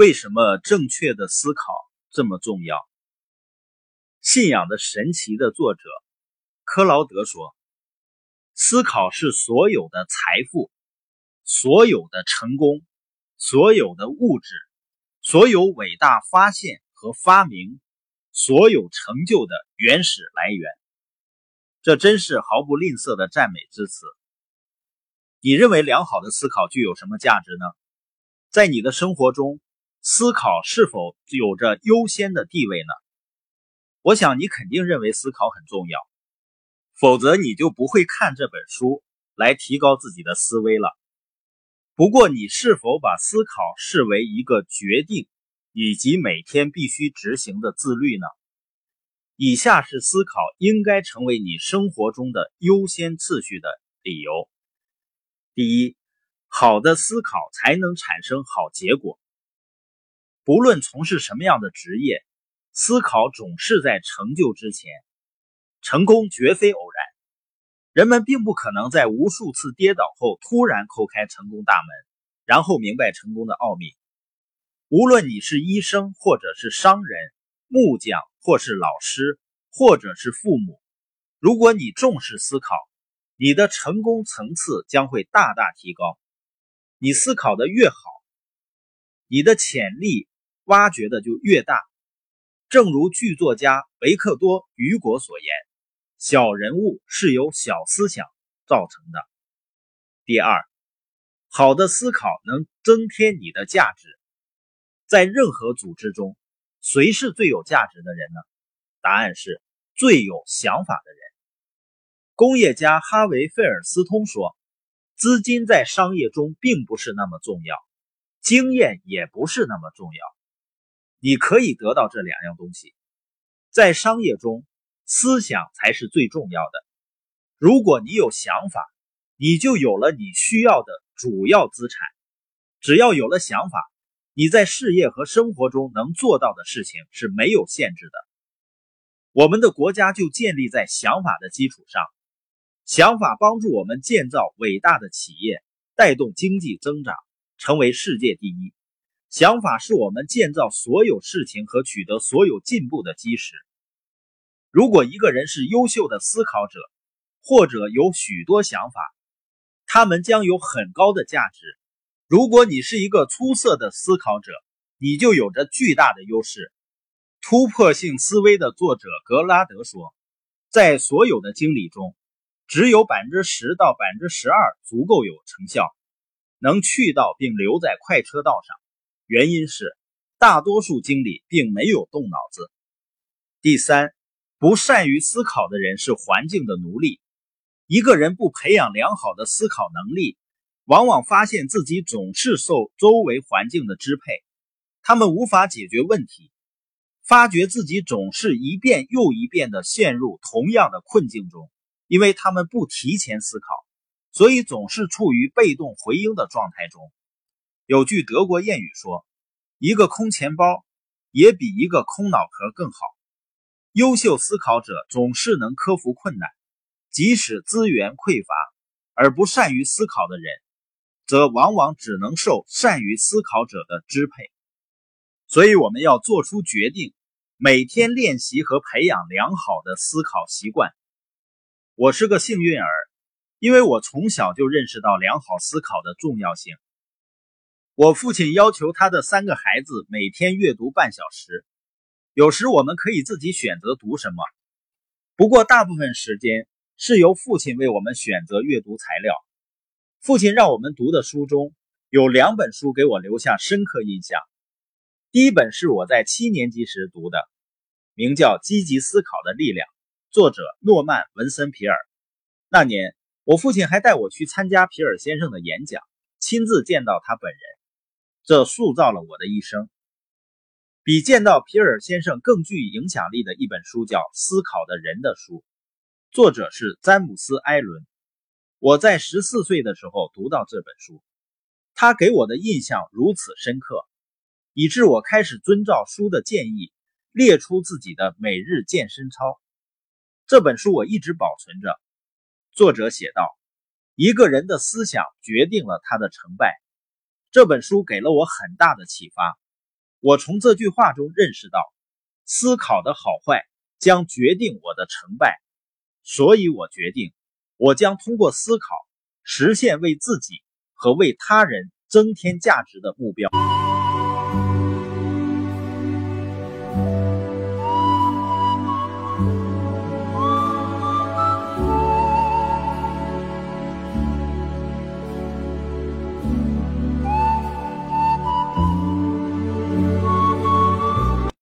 为什么正确的思考这么重要？信仰的神奇的作者克劳德说：“思考是所有的财富、所有的成功、所有的物质、所有伟大发现和发明、所有成就的原始来源。”这真是毫不吝啬的赞美之词。你认为良好的思考具有什么价值呢？在你的生活中，思考是否有着优先的地位呢？我想你肯定认为思考很重要，否则你就不会看这本书来提高自己的思维了。不过，你是否把思考视为一个决定以及每天必须执行的自律呢？以下是思考应该成为你生活中的优先次序的理由。第一，好的思考才能产生好结果。不论从事什么样的职业，思考总是在成就之前。成功绝非偶然，人们并不可能在无数次跌倒后突然叩开成功大门，然后明白成功的奥秘。无论你是医生，或者是商人、木匠，或是老师，或者是父母，如果你重视思考。你的成功层次将会大大提高。你思考的越好，你的潜力挖掘的就越大。正如剧作家维克多·雨果所言：“小人物是由小思想造成的。”第二，好的思考能增添你的价值。在任何组织中，谁是最有价值的人呢？答案是最有想法的人。工业家哈维·费尔斯通说：“资金在商业中并不是那么重要，经验也不是那么重要。你可以得到这两样东西，在商业中，思想才是最重要的。如果你有想法，你就有了你需要的主要资产。只要有了想法，你在事业和生活中能做到的事情是没有限制的。我们的国家就建立在想法的基础上。”想法帮助我们建造伟大的企业，带动经济增长，成为世界第一。想法是我们建造所有事情和取得所有进步的基石。如果一个人是优秀的思考者，或者有许多想法，他们将有很高的价值。如果你是一个出色的思考者，你就有着巨大的优势。突破性思维的作者格拉德说，在所有的经理中。只有百分之十到百分之十二足够有成效，能去到并留在快车道上。原因是大多数经理并没有动脑子。第三，不善于思考的人是环境的奴隶。一个人不培养良好的思考能力，往往发现自己总是受周围环境的支配，他们无法解决问题，发觉自己总是一遍又一遍地陷入同样的困境中。因为他们不提前思考，所以总是处于被动回应的状态中。有句德国谚语说：“一个空钱包也比一个空脑壳更好。”优秀思考者总是能克服困难，即使资源匮乏；而不善于思考的人，则往往只能受善于思考者的支配。所以，我们要做出决定，每天练习和培养良好的思考习惯。我是个幸运儿，因为我从小就认识到良好思考的重要性。我父亲要求他的三个孩子每天阅读半小时，有时我们可以自己选择读什么，不过大部分时间是由父亲为我们选择阅读材料。父亲让我们读的书中有两本书给我留下深刻印象。第一本是我在七年级时读的，名叫《积极思考的力量》。作者诺曼·文森·皮尔。那年，我父亲还带我去参加皮尔先生的演讲，亲自见到他本人，这塑造了我的一生。比见到皮尔先生更具影响力的一本书叫《思考的人的书》，作者是詹姆斯·埃伦。我在十四岁的时候读到这本书，他给我的印象如此深刻，以致我开始遵照书的建议，列出自己的每日健身操。这本书我一直保存着。作者写道：“一个人的思想决定了他的成败。”这本书给了我很大的启发。我从这句话中认识到，思考的好坏将决定我的成败，所以我决定，我将通过思考实现为自己和为他人增添价值的目标。